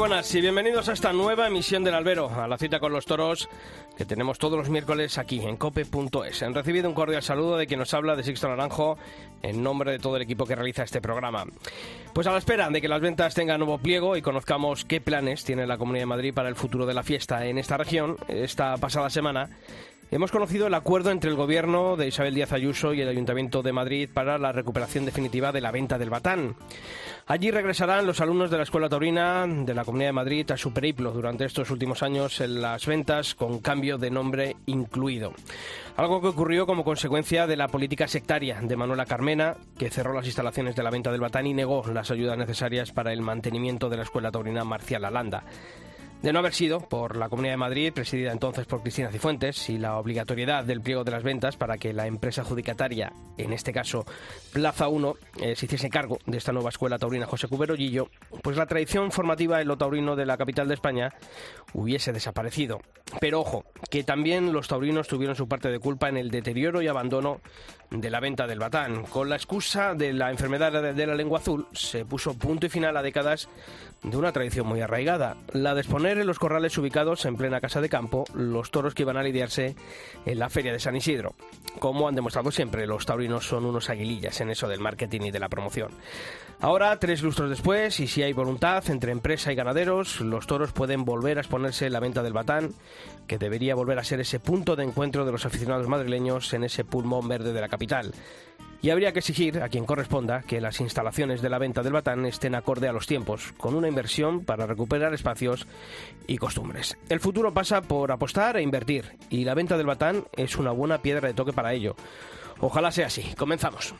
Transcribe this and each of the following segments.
Buenas y bienvenidos a esta nueva emisión del Albero, a la cita con los toros que tenemos todos los miércoles aquí en cope.es. Han recibido un cordial saludo de quien nos habla de Sixto Naranjo en nombre de todo el equipo que realiza este programa. Pues a la espera de que las ventas tengan nuevo pliego y conozcamos qué planes tiene la Comunidad de Madrid para el futuro de la fiesta en esta región, esta pasada semana Hemos conocido el acuerdo entre el gobierno de Isabel Díaz Ayuso y el Ayuntamiento de Madrid para la recuperación definitiva de la venta del batán. Allí regresarán los alumnos de la Escuela Taurina de la Comunidad de Madrid a su periplo durante estos últimos años en las ventas con cambio de nombre incluido. Algo que ocurrió como consecuencia de la política sectaria de Manuela Carmena, que cerró las instalaciones de la venta del batán y negó las ayudas necesarias para el mantenimiento de la Escuela Taurina Marcial Alanda. De no haber sido por la Comunidad de Madrid, presidida entonces por Cristina Cifuentes, y la obligatoriedad del pliego de las ventas para que la empresa adjudicataria, en este caso Plaza 1, eh, se hiciese cargo de esta nueva escuela taurina José Cubero Gillo, pues la tradición formativa en lo taurino de la capital de España hubiese desaparecido. Pero ojo, que también los taurinos tuvieron su parte de culpa en el deterioro y abandono de la venta del batán. Con la excusa de la enfermedad de la lengua azul, se puso punto y final a décadas de una tradición muy arraigada, la de exponer en los corrales ubicados en plena casa de campo los toros que iban a lidiarse en la feria de San Isidro. Como han demostrado siempre, los taurinos son unos aguilillas en eso del marketing y de la promoción. Ahora, tres lustros después, y si hay voluntad entre empresa y ganaderos, los toros pueden volver a exponerse en la venta del batán, que debería volver a ser ese punto de encuentro de los aficionados madrileños en ese pulmón verde de la capital y habría que exigir a quien corresponda que las instalaciones de la venta del batán estén acorde a los tiempos, con una inversión para recuperar espacios y costumbres. El futuro pasa por apostar e invertir, y la venta del batán es una buena piedra de toque para ello. Ojalá sea así. Comenzamos.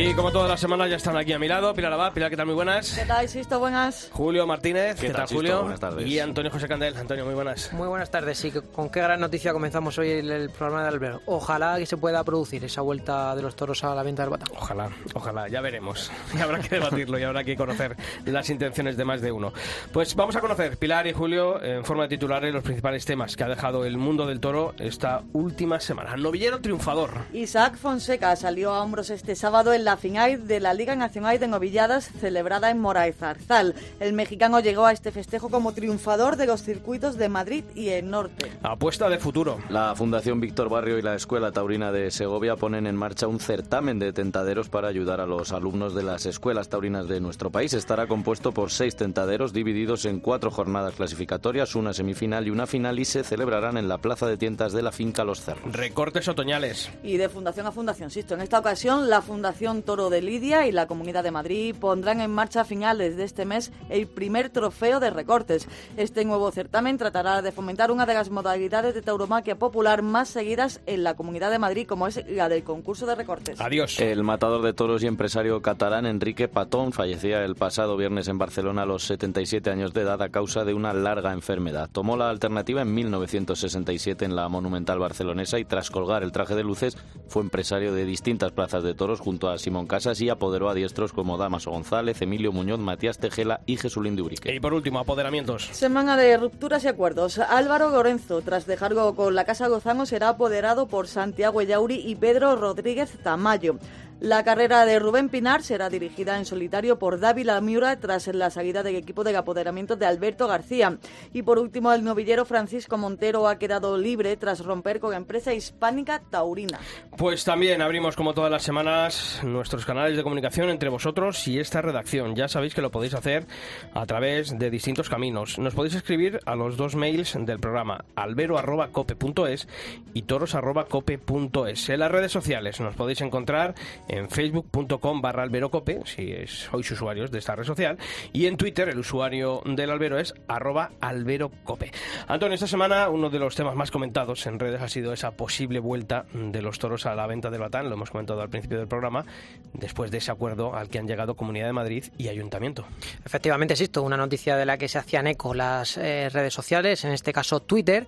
Y como todas las semanas ya están aquí a mi lado, Pilar Abad, Pilar, ¿qué tal? Muy buenas. ¿Qué tal, Sisto? Buenas. Julio Martínez, ¿qué, tal, Julio? Buenas tardes. Y Antonio José Candel. Antonio, muy buenas. Muy buenas tardes. Sí, con qué gran noticia comenzamos hoy el, el programa de Albert. Ojalá que se pueda producir esa vuelta de los toros a la venta del batán. Ojalá, ojalá, ya veremos. Y habrá que debatirlo y habrá que conocer las intenciones de más de uno. Pues vamos a conocer, Pilar y Julio, en forma de titulares, los principales temas que ha dejado el mundo del toro esta última semana. Novillero triunfador. Isaac Fonseca salió a hombros este sábado en la final de la Liga Nacional de Novilladas celebrada en Moraes Zarzal. El mexicano llegó a este festejo como triunfador de los circuitos de Madrid y el norte. Apuesta de futuro. La Fundación Víctor Barrio y la Escuela Taurina de Segovia ponen en marcha un certamen de tentaderos para ayudar a los alumnos de las escuelas taurinas de nuestro país. Estará compuesto por seis tentaderos divididos en cuatro jornadas clasificatorias, una semifinal y una final y se celebrarán en la plaza de tientas de la finca Los Cerros. Recortes otoñales. Y de fundación a fundación, Sisto. En esta ocasión, la Fundación Toro de Lidia y la Comunidad de Madrid pondrán en marcha a finales de este mes el primer trofeo de recortes. Este nuevo certamen tratará de fomentar una de las modalidades de tauromaquia popular más seguidas en la Comunidad de Madrid, como es la del concurso de recortes. Adiós. El matador de toros y empresario catalán Enrique Patón fallecía el pasado viernes en Barcelona a los 77 años de edad a causa de una larga enfermedad. Tomó la alternativa en 1967 en la monumental barcelonesa y tras colgar el traje de luces fue empresario de distintas plazas de toros junto a Simón Casas y apoderó a diestros como Damaso González, Emilio Muñoz, Matías Tejela y Jesulín de Urique. Y por último, apoderamientos. Semana de rupturas y acuerdos. Álvaro Lorenzo, tras dejarlo con la Casa Gozano, será apoderado por Santiago Ellauri y Pedro Rodríguez Tamayo. La carrera de Rubén Pinar será dirigida en solitario por Dávila Miura tras la salida del equipo de apoderamiento de Alberto García. Y por último, el novillero Francisco Montero ha quedado libre tras romper con la empresa hispánica Taurina. Pues también abrimos, como todas las semanas, nuestros canales de comunicación entre vosotros y esta redacción. Ya sabéis que lo podéis hacer a través de distintos caminos. Nos podéis escribir a los dos mails del programa, albero.cope.es y toros.cope.es. En las redes sociales nos podéis encontrar en facebook.com barra alberocope, si sois usuarios de esta red social, y en Twitter el usuario del albero es arroba alberocope. Antonio, esta semana uno de los temas más comentados en redes ha sido esa posible vuelta de los toros a la venta del batán, lo hemos comentado al principio del programa, después de ese acuerdo al que han llegado Comunidad de Madrid y Ayuntamiento. Efectivamente, existe una noticia de la que se hacían eco las eh, redes sociales, en este caso Twitter,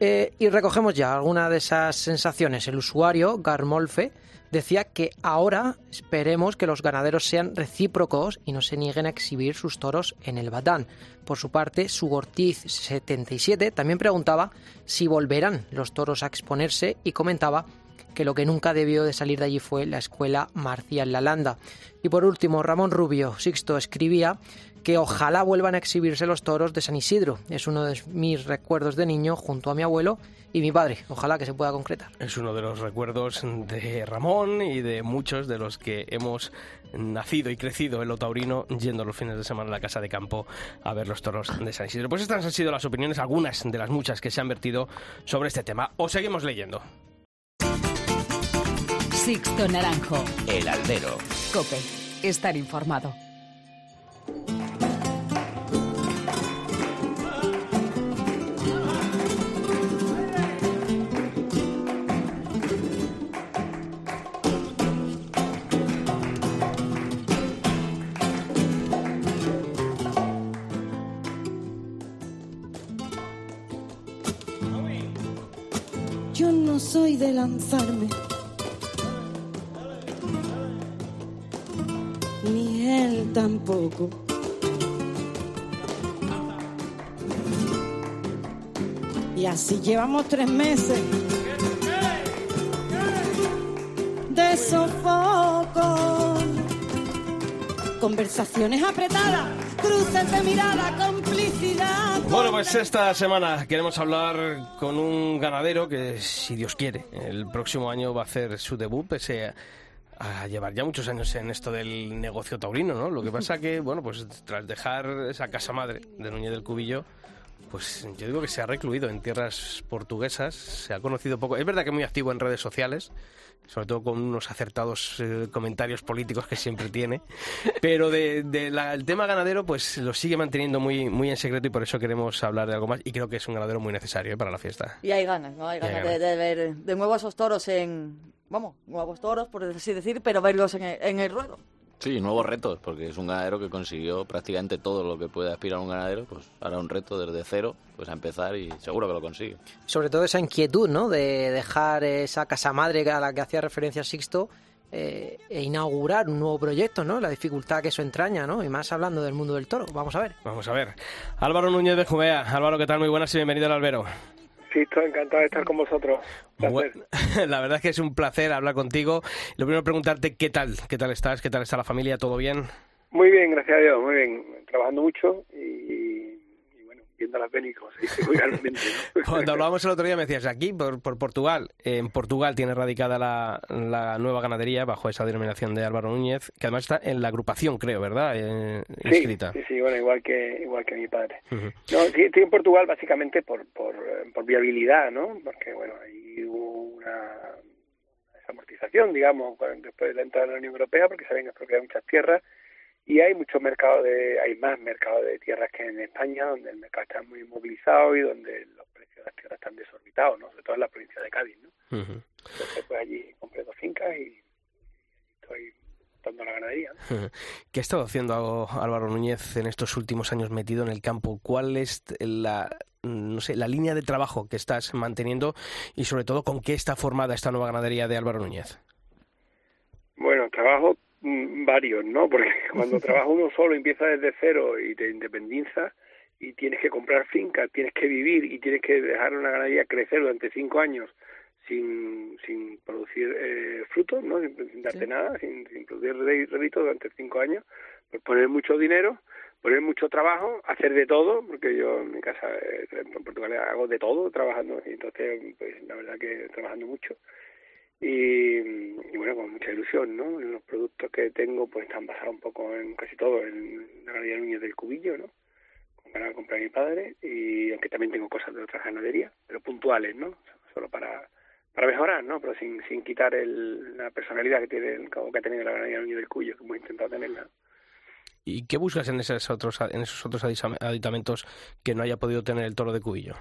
eh, y recogemos ya alguna de esas sensaciones. El usuario, Garmolfe, decía que ahora esperemos que los ganaderos sean recíprocos y no se nieguen a exhibir sus toros en el Batán. Por su parte, Sugortiz77 también preguntaba si volverán los toros a exponerse y comentaba que lo que nunca debió de salir de allí fue la escuela Marcial Lalanda. Y por último, Ramón Rubio Sixto escribía que ojalá vuelvan a exhibirse los toros de San Isidro. Es uno de mis recuerdos de niño junto a mi abuelo y mi padre. Ojalá que se pueda concretar. Es uno de los recuerdos de Ramón y de muchos de los que hemos nacido y crecido en lo taurino yendo los fines de semana a la casa de campo a ver los toros de San Isidro. Pues estas han sido las opiniones, algunas de las muchas que se han vertido sobre este tema. O seguimos leyendo. Sixto Naranjo. El Albero. Cope. Estar informado. Soy de lanzarme. Ni él tampoco. Y así llevamos tres meses de sofoco. Conversaciones apretadas, cruces de mirada, complicidad. Bueno, pues esta semana queremos hablar con un ganadero que, si Dios quiere, el próximo año va a hacer su debut, pese a, a llevar ya muchos años en esto del negocio taurino, ¿no? Lo que pasa que, bueno, pues tras dejar esa casa madre de Núñez del Cubillo, pues yo digo que se ha recluido en tierras portuguesas, se ha conocido poco. Es verdad que es muy activo en redes sociales, sobre todo con unos acertados eh, comentarios políticos que siempre tiene, pero del de, la- el tema ganadero pues lo sigue manteniendo muy, muy en secreto y por eso queremos hablar de algo más y creo que es un ganadero muy necesario eh, para la fiesta. Y hay ganas, ¿no? Hay ganas de, de ver de nuevo esos toros en... Vamos, nuevos toros, por así decir, pero verlos en el, en el ruedo. Sí, nuevos retos, porque es un ganadero que consiguió prácticamente todo lo que puede aspirar un ganadero, pues ahora un reto desde cero, pues a empezar y seguro que lo consigue. Sobre todo esa inquietud, ¿no? De dejar esa casa madre a la que hacía referencia Sixto eh, e inaugurar un nuevo proyecto, ¿no? La dificultad que eso entraña, ¿no? Y más hablando del mundo del toro. Vamos a ver. Vamos a ver. Álvaro Núñez de Jumea. Álvaro, ¿qué tal? Muy buenas y bienvenido al albero. Sí, estoy encantado de estar con vosotros. Placer. Bu- La verdad es que es un placer hablar contigo. Lo primero preguntarte qué tal, qué tal estás, qué tal está la familia, ¿todo bien? Muy bien, gracias a Dios, muy bien. Trabajando mucho y, Cuando hablábamos el otro día me decías, aquí por, por Portugal, en Portugal tiene radicada la, la nueva ganadería bajo esa denominación de Álvaro Núñez, que además está en la agrupación, creo, ¿verdad? Eh, Sí, inscrita. sí, sí, bueno, igual que igual que mi padre. No, estoy en Portugal básicamente por, por, eh, por viabilidad, ¿no? Porque, bueno, ahí hubo una desamortización, digamos, después de la entrada en la Unión Europea, porque se habían expropiado muchas tierras y hay mucho mercado de, hay más mercado de tierras que en España, donde el mercado está muy movilizado y donde los precios de las tierras están desorbitados, ¿no? Sobre todo en la provincia de Cádiz, ¿no? Ujú. Entonces, pues allí compré dos fincas y estoy dando la ganadería. ¿Qué ha estado haciendo Álvaro Núñez en estos últimos años metido en el campo? ¿Cuál es la, no sé, la línea de trabajo que estás manteniendo y sobre todo con qué está formada esta nueva ganadería de Álvaro Núñez? Bueno, trabajo varios, ¿no? Porque cuando trabaja uno solo empieza desde cero y te independizas y tienes que comprar fincas, tienes que vivir y tienes que dejar una ganadería crecer durante cinco años sin, sin producir eh, frutos, ¿no? Sin, sin darte Sí. nada, sin, sin producir réditos durante cinco años, pues poner mucho dinero, poner mucho trabajo, hacer de todo, porque yo en mi casa eh, en Portugal hago de todo trabajando y entonces pues la verdad que trabajando mucho y, y bueno, con mucha ilusión, ¿no? Los productos que tengo pues están basados un poco en casi todo en la ganadería Núñez del Cubillo, ¿no? Con ganas de comprar mi padre y aunque también tengo cosas de otras ganaderías, pero puntuales, ¿no? Solo para, para mejorar, ¿no? Pero sin, sin quitar el, la personalidad que tiene el, que ha tenido la ganadería del Cuyo, que hemos intentado tenerla. ¿Y qué buscas en esos otros en esos otros aditamentos que no haya podido tener el toro de Cubillo?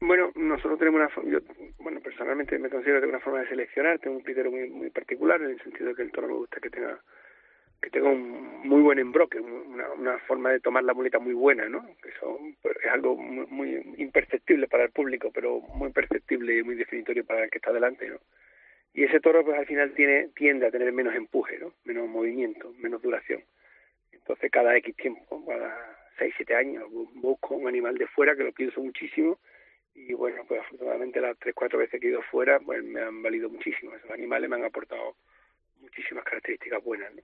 Bueno, nosotros tenemos una yo, bueno, personalmente me considero que tengo una forma de seleccionar, tengo un criterio muy muy particular en el sentido de que el toro me gusta que tenga que tenga un muy buen embroque, una, forma de tomar la muleta muy buena, ¿no? Que eso es algo muy, muy, imperceptible para el público, pero muy perceptible y muy definitorio para el que está delante, ¿no? Y ese toro, pues al final tiene tiende a tener menos empuje, ¿no? Menos movimiento, menos duración. Entonces, cada X tiempo, cada 6, 7 años, busco un animal de fuera que lo pienso muchísimo y bueno, pues afortunadamente las 3, 4 veces que he ido fuera, pues me han valido muchísimo. Esos animales me han aportado muchísimas características buenas, ¿no?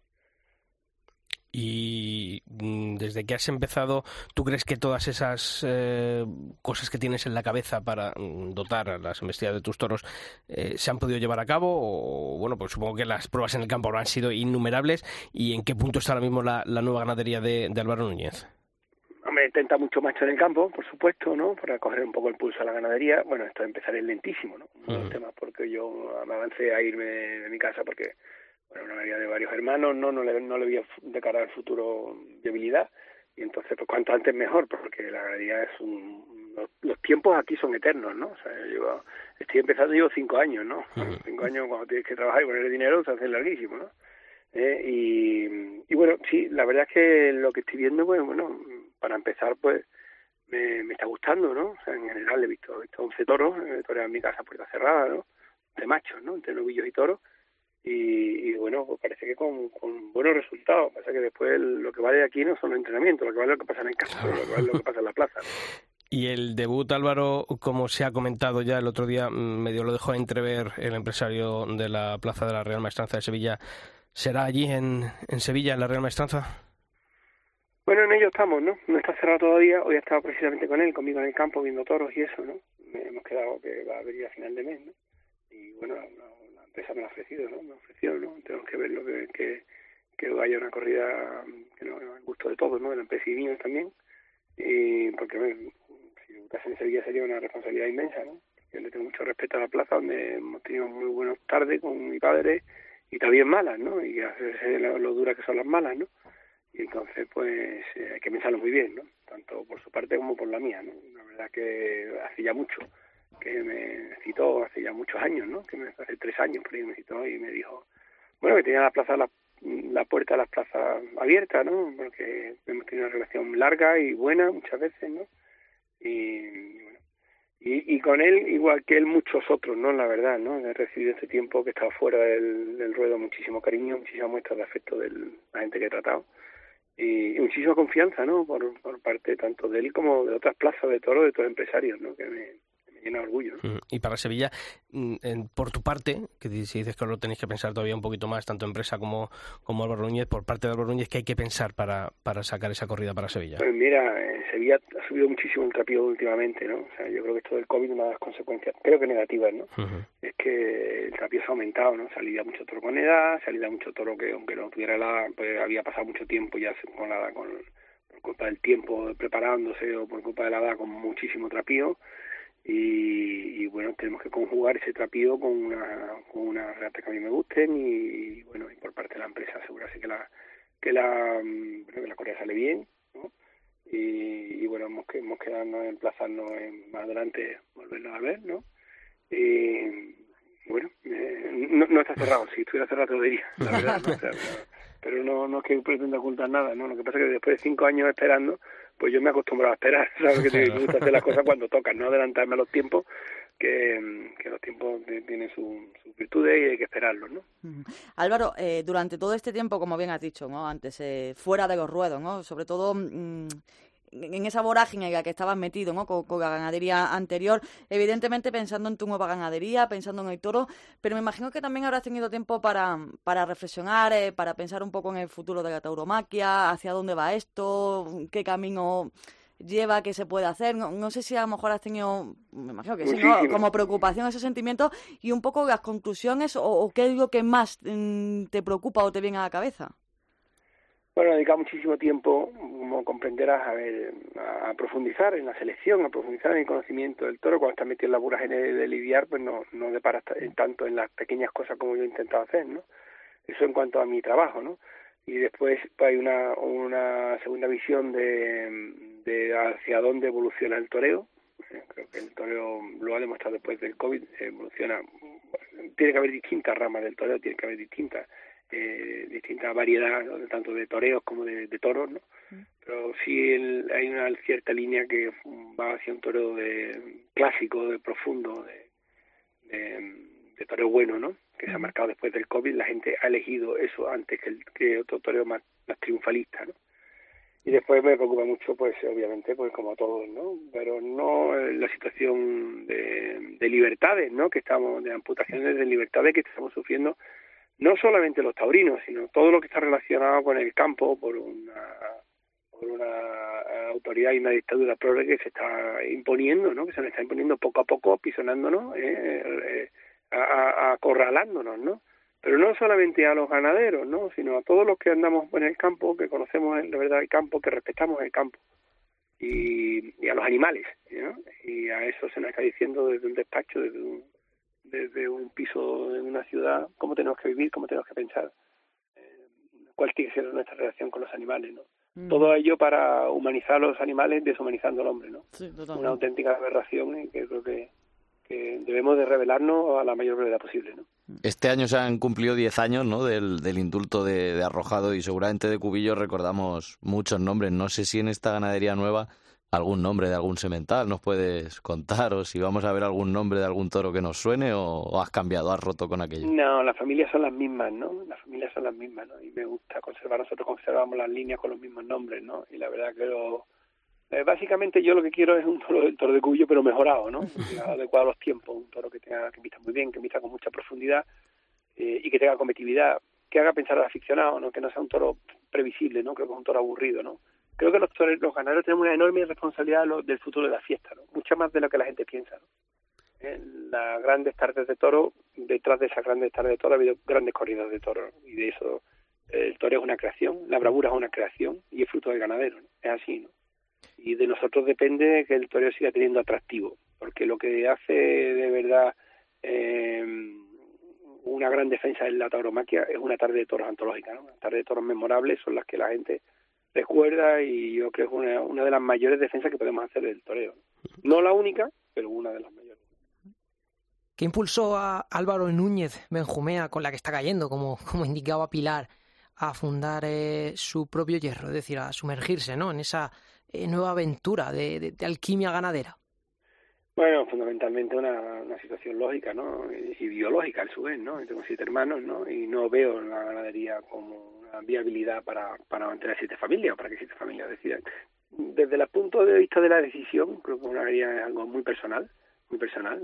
Y mm, desde que has empezado, ¿tú crees que todas esas eh, cosas que tienes en la cabeza para mm, dotar a las embestidas de tus toros eh, se han podido llevar a cabo? O bueno, pues supongo que las pruebas en el campo han sido innumerables. ¿Y en qué punto está ahora mismo la, nueva ganadería de, Álvaro Núñez? Me intenta mucho macho en el campo, por supuesto, ¿no? Para coger un poco el pulso a la ganadería. Bueno, esto de empezar es lentísimo, ¿no? Un tema porque yo me avancé a irme de mi casa porque bueno, una ganadería de varios hermanos, no, no le, no le veía de cara al futuro viabilidad y entonces pues cuanto antes mejor porque la ganadería es un los, tiempos aquí son eternos no o sea yo estoy empezando llevo cinco años no cinco años cuando tienes que trabajar y ponerle dinero se hace larguísimo no eh, y, y bueno sí la verdad es que lo que estoy viendo pues bueno para empezar pues me, está gustando no en general he visto, he visto 11 toros eh, toros en mi casa puerta cerrada no de machos no entre novillos y toros y, bueno, pues parece que con, buenos resultados. Pasa que después lo que vale aquí no son los entrenamientos, lo que vale lo que pasa en campo, lo que vale lo que pasa en la plaza. Y el debut, Álvaro, como se ha comentado ya el otro día, mm, medio lo dejó entrever el empresario de la Plaza de la Real Maestranza de Sevilla. ¿Será allí en, en Sevilla, en la Real Maestranza? Bueno, en ello estamos, ¿no? No está cerrado todavía. Hoy he estado precisamente con él, conmigo en el campo, viendo toros y eso, ¿no? hemos quedado que va a venir a final de mes, ¿no? Y bueno, empresa me lo ha ofrecido, ¿no? Me ha ofrecido, ¿no? Tenemos que ver lo que, que, que haya una corrida que no, al gusto de todos, ¿no? De la empresa y mío también. Y porque, bueno, si debutase en Sevilla sería una responsabilidad inmensa, ¿no? Yo le tengo mucho respeto a la plaza, donde hemos tenido muy buenas tardes con mi padre y también malas, ¿no? Y hacerse lo, lo dura que son las malas, ¿no? Y entonces, pues, eh, hay que pensarlo muy bien, ¿no? Tanto por su parte como por la mía, ¿no? La verdad que hace ya mucho que me citó hace ya muchos años, ¿no? Que me, hace tres años ahí me citó y me dijo, bueno, que tenía la plaza, la, puerta de las plazas abierta, ¿no? Porque hemos tenido una relación larga y buena muchas veces, ¿no? Y, y, y, con él, igual que él, muchos otros, ¿no? La verdad, ¿no? He recibido este tiempo que estaba fuera del, del ruedo muchísimo cariño, muchísimas muestras de afecto de la gente que he tratado y, muchísima confianza, ¿no? Por, por parte tanto de él como de otras plazas de toro, de otros empresarios, ¿no? Que me, orgullo. Mm, y para Sevilla, mm, por tu parte, que si dices que lo tenéis que pensar todavía un poquito más, tanto empresa como, como Álvaro Núñez, por parte de Álvaro Núñez, ¿qué hay que pensar para, para sacar esa corrida para Sevilla? Pues mira, Sevilla ha subido muchísimo el trapío últimamente, ¿no? O sea, yo creo que esto del COVID una de las consecuencias, creo que negativas, ¿no? Es que el trapío se ha aumentado, ¿no? Salía mucho toro con edad, salía mucho toro que aunque no tuviera la, pues había pasado mucho tiempo ya con la con por culpa del tiempo preparándose o por culpa de la edad con muchísimo trapío y, bueno, tenemos que conjugar ese trapío con una, con una que a mí me gusten y, bueno, y por parte de la empresa asegurarse que la que la, mm, bueno, que la Corea sale bien, ¿no? Y, bueno, hemos, hemos quedado en emplazarnos en, más adelante volverlo a ver, ¿no? Y, bueno, eh, no, no, está cerrado, si estuviera cerrado te lo diría, la verdad, pero, no, no es que pretenda ocultar nada, ¿no? Lo que pasa es que después de cinco años esperando, pues yo me he acostumbrado a esperar, ¿sabes? Que te gusta hacer las cosas cuando tocan, no adelantarme a los tiempos, que, que los tiempos tienen sus virtudes y hay que esperarlos, ¿no? Álvaro, eh, durante todo este tiempo, como bien has dicho, ¿no? Antes, eh, fuera de los ruedos, ¿no? Sobre todo... Mm, en esa vorágine en la que estabas metido, ¿no? Con, la ganadería anterior, evidentemente pensando en tu nueva ganadería, pensando en el toro, pero me imagino que también habrás tenido tiempo para, para reflexionar, eh, para pensar un poco en el futuro de la tauromaquia, hacia dónde va esto, qué camino lleva, qué se puede hacer. No, sé si a lo mejor has tenido, me imagino que sí, como preocupación ese sentimiento y un poco las conclusiones o, qué es lo que más mm, te preocupa o te viene a la cabeza. Bueno, he dedicado muchísimo tiempo, como comprenderás, a ver, a profundizar en la selección, a profundizar en el conocimiento del toro. Cuando estás metido en la vorágine de lidiar, pues no, no deparas tanto en las pequeñas cosas como yo he intentado hacer, ¿no? Eso en cuanto a mi trabajo, ¿no? Y después pues, hay una, una segunda visión de, de hacia dónde evoluciona el toreo. Eh, creo que el toreo lo ha demostrado después del COVID, evoluciona. Tiene que haber distintas ramas del toreo, tiene que haber distintas eh, distinta variedad, tanto de toreos como de, toros, ¿no? Mm. Pero sí hay una cierta línea que va hacia un toreo de clásico, de profundo, de, de, toreo bueno, ¿no? Que se ha marcado después del COVID, la gente ha elegido eso antes que, el, que otro toreo más, más triunfalista, ¿no? y después me preocupa mucho pues obviamente pues como a todos no pero no la situación de, de libertades no que estamos de amputaciones de libertades que estamos sufriendo no solamente los taurinos, sino todo lo que está relacionado con el campo por una, por una autoridad y una dictadura progre que se está imponiendo, ¿no? que se nos está imponiendo poco a poco, pisonándonos, eh, eh, acorralándonos, ¿no? Pero no solamente a los ganaderos, ¿no? sino a todos los que andamos en el campo, que conocemos de verdad el campo, que respetamos el campo. Y, a los animales. Y a eso se nos está diciendo desde un despacho, desde un, desde un piso en una ciudad, cómo tenemos que vivir, cómo tenemos que pensar, eh, cuál tiene que ser nuestra relación con los animales, ¿no? Mm. Todo ello para humanizar a los animales deshumanizando al hombre, ¿no? Una auténtica aberración y que creo que, que debemos de revelarnos a la mayor brevedad posible, ¿no? Este año se han cumplido 10 años ¿no? del, del indulto de, de, Arrojado y seguramente de Cubillo recordamos muchos nombres. No sé si en esta ganadería nueva algún nombre de algún semental nos puedes contar o si vamos a ver algún nombre de algún toro que nos suene o, has cambiado, has roto con aquello. No, las familias son las mismas, ¿no? Las familias son las mismas, ¿no? Y me gusta conservar, nosotros conservamos las líneas con los mismos nombres, ¿no? Y la verdad que lo, eh, básicamente yo lo que quiero es un toro del toro de cuyo pero mejorado, ¿no? adecuado a los tiempos, un toro que tenga que vista muy bien, que vista con mucha profundidad eh, y que tenga competitividad, que haga pensar al aficionado, ¿no? Que no sea un toro previsible, ¿no? Creo que es un toro aburrido, ¿no? Creo que los, los ganaderos tenemos una enorme responsabilidad del futuro de la fiesta, ¿no? mucha más de lo que la gente piensa. En las grandes tardes de toro, detrás de esas grandes tardes de toro ha habido grandes corridas de toro y de eso el toro es una creación, la bravura es una creación y es fruto del ganadero, es así. ¿no? Y de nosotros depende que el toro siga teniendo atractivo, porque lo que hace de verdad eh, una gran defensa en la tauromaquia es una tarde de toros antológica, ¿no? Una tarde de toros memorables son las que la gente recuerda y yo creo que es una, una de las mayores defensas que podemos hacer del toreo. No la única, pero una de las mayores. ¿Qué impulsó a Álvaro Núñez Benjumea, con la que está cayendo, como, como indicaba Pilar, a fundar eh, su propio hierro, es decir, a sumergirse ¿no? en esa eh, nueva aventura de, de, alquimia ganadera? Bueno, fundamentalmente una, una situación lógica, ¿no? Y, biológica, a su vez, ¿no? Tengo siete hermanos, ¿no? Y no veo la ganadería como viabilidad para, para mantener siete familias o para que siete familias decidan. Desde el punto de vista de la decisión, creo que una es algo muy personal, muy personal,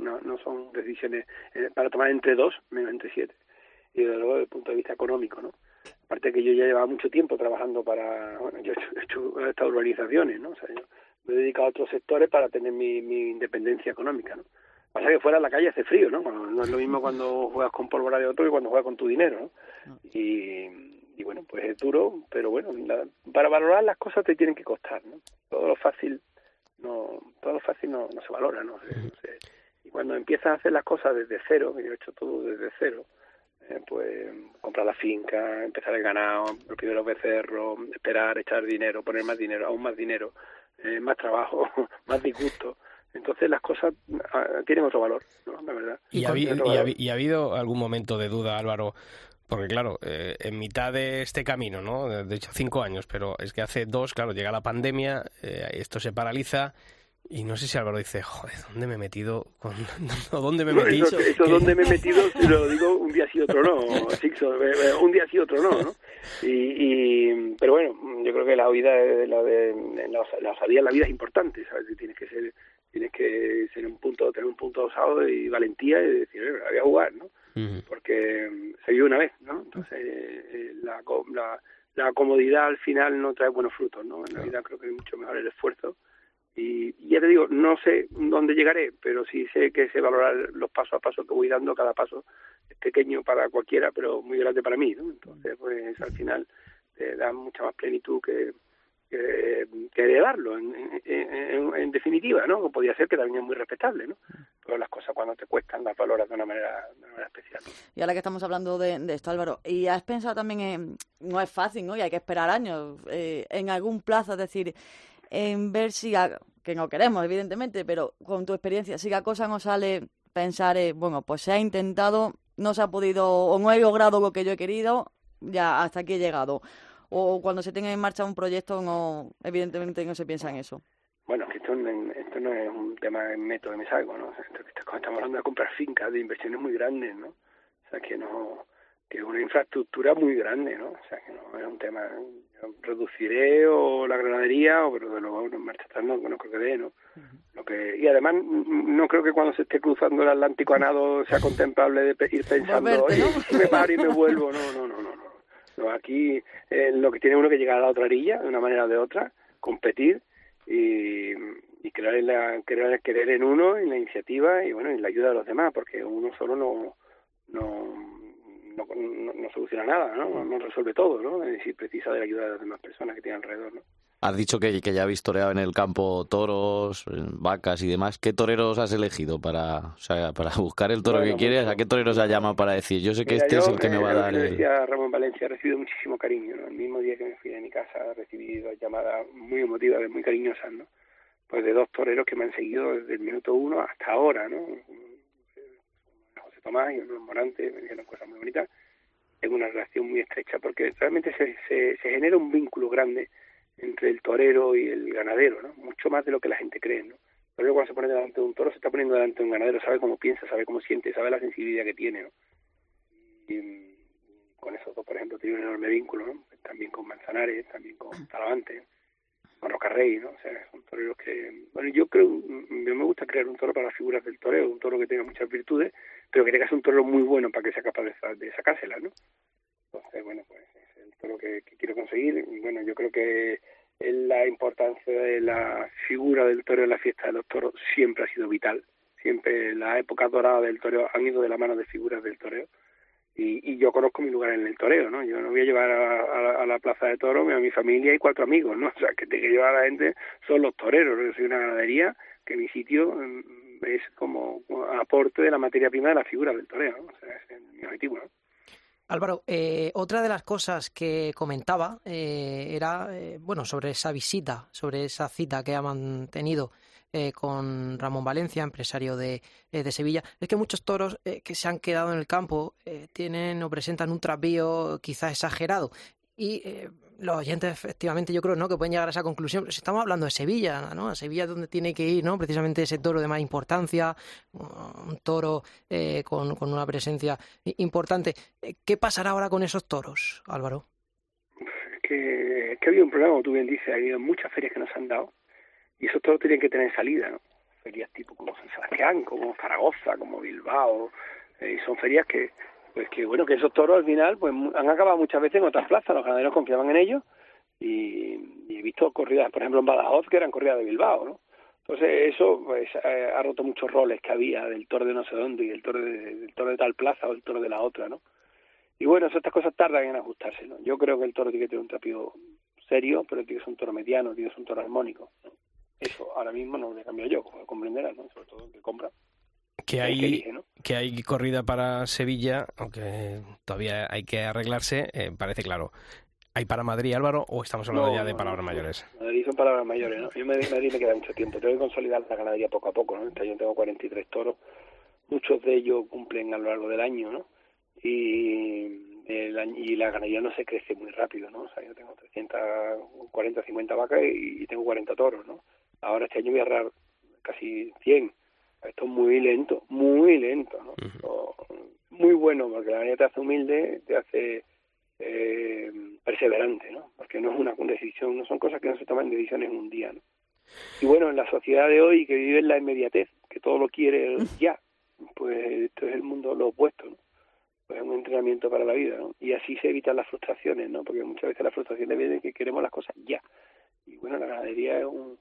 no, son decisiones eh, para tomar entre dos, menos entre siete. Y desde luego desde el punto de vista económico, ¿no? Aparte que yo ya llevaba mucho tiempo trabajando para, bueno, yo he hecho, estas urbanizaciones, ¿no? O sea, yo me he dedicado a otros sectores para tener mi, mi independencia económica, ¿no? Pasa que fuera a la calle hace frío, ¿no? no es lo mismo cuando juegas con pólvora de otro que cuando juegas con tu dinero, ¿no? Y, y bueno, pues es duro, pero bueno, para valorar las cosas te tienen que costar, ¿no? Todo lo fácil no todo lo fácil no, no se valora, ¿no? Y cuando empiezas a hacer las cosas desde cero, yo he hecho todo desde cero, eh, pues comprar la finca, empezar el ganado, los primeros becerros, esperar, echar dinero, poner más dinero, aún más dinero, eh, más trabajo, más disgusto entonces las cosas ah, tienen otro valor, ¿no? La verdad. ¿Y, ha, habido, algún momento de duda, Álvaro? Porque claro, eh, en mitad de este camino, ¿no? De hecho, cinco años, pero es que hace dos, claro, llega la pandemia, eh, esto se paraliza y no sé si Álvaro dice, joder, ¿dónde me he metido? Con... ¿Dónde me he metido? eso, eso ¿dónde me he metido? Si lo digo un día sí, otro no, eh, un día sí, otro no, ¿no? Y, y, pero bueno, yo creo que la vida, la, de, la, la, vida es importante, ¿sabes? Tienes que ser tienes que ser un punto, tener un punto osado y valentía y decir, voy a jugar, ¿no? Porque mm, se vive una vez, ¿no? Entonces, eh, la, la, la, comodidad al final no trae buenos frutos, ¿no? En la vida creo que es mucho mejor el esfuerzo. Y, ya te digo, no sé dónde llegaré, pero sí sé que sé valorar los pasos a paso que voy dando, cada paso es pequeño para cualquiera, pero muy grande para mí, ¿no? Entonces, pues al final te da mucha más plenitud que, que, que heredarlo, en, en, definitiva, ¿no? Podría ser que también es muy respetable, ¿no? Pero las cosas cuando te cuestan las valoras de una manera, de una manera especial. Y ahora que estamos hablando de, de, esto, Álvaro, ¿y has pensado también en, no es fácil, ¿no? Y hay que esperar años, eh, en algún plazo, es decir, en ver si, que no queremos, evidentemente, pero con tu experiencia, si la cosa no sale, pensar, eh, bueno, pues se ha intentado, no se ha podido, o no he logrado lo que yo he querido, ya hasta aquí he llegado o cuando se tenga en marcha un proyecto, no evidentemente no se piensa en eso. Bueno, esto, esto no es un tema de método de me salgo, ¿no? estamos hablando de comprar fincas, de inversiones muy grandes, ¿no? O sea, que no que es una infraestructura muy grande, ¿no? O sea, que no es un tema... reduciré o la granadería, o pero de luego en marcha atrás no, no creo que dé, ¿no? Lo que, y además no creo que cuando se esté cruzando el Atlántico a nado sea contemplable de ir pensando, ¿no? me paro y me vuelvo, no, no, no, no. no. No, aquí eh, lo que tiene uno que llegar a la otra orilla, de una manera o de otra, competir y, y crear, la, crear querer en uno, en la iniciativa y bueno, en la ayuda de los demás, porque uno solo no, no, no, no, soluciona nada, ¿no? no resuelve todo, ¿no? Es decir, precisa de la ayuda de las demás personas que tiene alrededor, ¿no? Has dicho que, que ya habéis toreado en el campo toros, vacas y demás. ¿Qué toreros has elegido para, o sea, para buscar el toro que quieres? ¿A qué toreros has llamado para decir, yo sé que este es el que me va a dar el... Decía Ramón Valencia, he recibido muchísimo cariño. ¿no? El mismo día que me fui de mi casa he recibido llamadas muy emotivas, muy cariñosas, ¿no? Pues de dos toreros que me han seguido desde el minuto uno hasta ahora, ¿no? Tomás y Luis Morante me dijeron cosas muy bonitas. Tengo una relación muy estrecha porque realmente se, se, se genera un vínculo grande entre el torero y el ganadero, ¿no? Mucho más de lo que la gente cree, ¿no? Pero cuando se pone delante de un toro se está poniendo delante de un ganadero, sabe cómo piensa, sabe cómo siente, sabe la sensibilidad que tiene, ¿no? Y, con esos dos, por ejemplo, tiene un enorme vínculo, ¿no? También con Manzanares, también con Talavante, con Rocarrey, ¿no? O sea, son toreros que... Bueno, yo creo, me gusta crear un toro para las figuras del toreo, un toro que tenga muchas virtudes, pero que tenga que ser un toro muy bueno para que sea capaz de, de sacárselas, ¿no? Entonces, bueno, pues lo que, quiero conseguir. Bueno, yo creo que la importancia de la figura del toreo en la fiesta de los toros siempre ha sido vital. Siempre la época dorada del toreo han ido de la mano de figuras del toreo. Y, y yo conozco mi lugar en el toreo, ¿no? Yo no voy a llevar a, la plaza de toros a mi familia y cuatro amigos, ¿no? O sea, que te que llevar a la gente son los toreros. Yo soy una ganadería que mi sitio mm, es como aporte de la materia prima de la figura del toreo. Álvaro, eh, otra de las cosas que comentaba eh, era, eh, bueno, sobre esa visita, sobre esa cita que ha mantenido con Ramón Valencia, empresario de, de, Sevilla, es que muchos toros que se han quedado en el campo tienen o presentan un trapío quizás exagerado y eh, los oyentes, efectivamente, yo creo ¿no? que pueden llegar a esa conclusión. Si estamos hablando de Sevilla, ¿no? A Sevilla es donde tiene que ir, ¿no? Precisamente ese toro de más importancia, un toro eh, con, con, una presencia importante. Eh, ¿Qué pasará ahora con esos toros, Álvaro? Es que, es que ha habido un problema, como tú bien dices, ha habido muchas ferias que nos han dado y esos toros tienen que tener salida, ¿no? Ferias tipo como San Sebastián, como Zaragoza, como Bilbao, y son ferias que pues que bueno, que esos toros al final pues han acabado muchas veces en otras plazas, los ganaderos confiaban en ellos y, he visto corridas, por ejemplo en Badajoz, que eran corridas de Bilbao, ¿no? Entonces eso pues, eh, ha roto muchos roles que había del toro de no sé dónde y el toro de, del toro de tal plaza o el toro de la otra, ¿no? Y bueno, estas cosas tardan en ajustarse, ¿no? Yo creo que el toro tiene que tener un trapío serio, pero tiene que ser un toro mediano, tiene que ser un toro armónico. Eso ahora mismo no lo he cambiado yo, como comprenderás, ¿no? Sobre todo el que compra que hay, que, hay corrida para Sevilla, aunque todavía hay que arreglarse, eh, parece claro. ¿Hay para Madrid, Álvaro, o estamos hablando ya de palabras mayores? Madrid son palabras mayores, ¿no? Yo Madrid, Madrid me queda mucho tiempo. Tengo que consolidar la ganadería poco a poco, ¿no? Este año tengo 43 toros. Muchos de ellos cumplen a lo largo del año, ¿no? Y, el, y la ganadería no se crece muy rápido, ¿no? O sea, yo tengo 340, 50 vacas y, y tengo 40 toros, ¿no? Ahora este año voy a agarrar casi 100 esto es muy lento, muy lento, ¿no? Muy bueno, porque la manera te hace humilde, te hace eh, perseverante, ¿no? Porque no es una decisión, no son cosas que no se toman decisiones en un día, ¿no? Y bueno, en la sociedad de hoy que vive en la inmediatez, que todo lo quiere ya, pues esto es el mundo lo opuesto, ¿no? Pues es un entrenamiento para la vida, ¿no? Y así se evitan las frustraciones, ¿no? Porque muchas veces las frustraciones vienen que queremos las cosas ya. Y bueno, la ganadería es un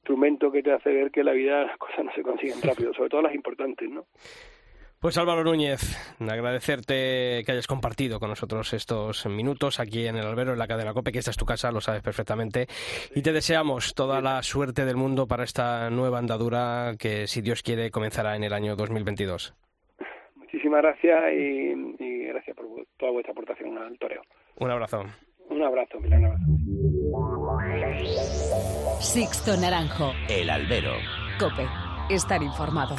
instrumento que te hace ver que la vida las cosas no se consiguen rápido, sobre todo las importantes, ¿no? Pues Álvaro Núñez, agradecerte que hayas compartido con nosotros estos minutos aquí en el albero, en la cadena COPE, que esta es tu casa, lo sabes perfectamente, y te deseamos toda la suerte del mundo para esta nueva andadura que, si Dios quiere, comenzará en el año 2022. Muchísimas gracias y, y gracias por toda vuestra aportación al toreo. Un abrazo. Un abrazo, un abrazo. Sixto Naranjo. El albero. Cope. Estar informado.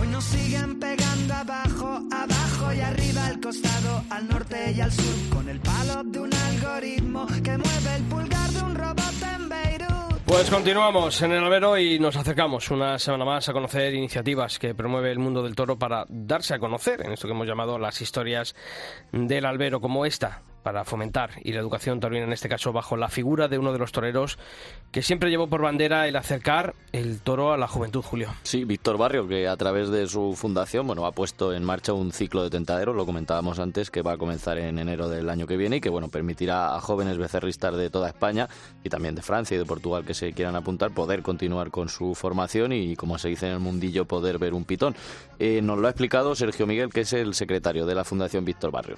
Hoy nos siguen pegando abajo, abajo y arriba, al costado, al norte y al sur, con el palo de un algoritmo que mueve el pulgar de un robot en Beirut. Pues continuamos en el albero y nos acercamos una semana más a conocer iniciativas que promueve el mundo del toro para darse a conocer en esto que hemos llamado las historias del albero, como esta, para fomentar y la educación taurina en este caso bajo la figura de uno de los toreros que siempre llevó por bandera el acercar el toro a la juventud, Julio. Sí, Víctor Barrio, que a través de su fundación, bueno, ha puesto en marcha un ciclo de tentaderos, lo comentábamos antes, que va a comenzar en enero del año que viene y que, bueno, permitirá a jóvenes becerristas de toda España y también de Francia y de Portugal que se quieran apuntar, poder continuar con su formación y, como se dice en el mundillo, poder ver un pitón. Eh, nos lo ha explicado Sergio Miguel, que es el secretario de la Fundación Víctor Barrio.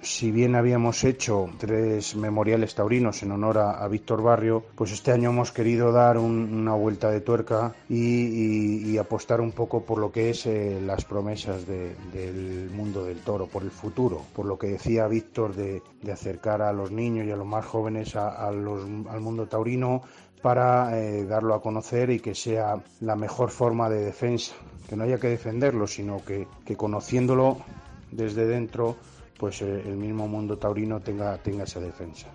Si bien habíamos hecho tres memoriales taurinos en honor a, Víctor Barrio, pues este año hemos querido dar un- una vuelta de tuerca y, apostar un poco por lo que es eh, las promesas de- del mundo del toro, por el futuro, por lo que decía Víctor de, acercar a los niños y a los más jóvenes al mundo taurino para eh, darlo a conocer y que sea la mejor forma de defensa, que no haya que defenderlo, sino que conociéndolo desde dentro pues eh, el mismo mundo taurino tenga, tenga esa defensa.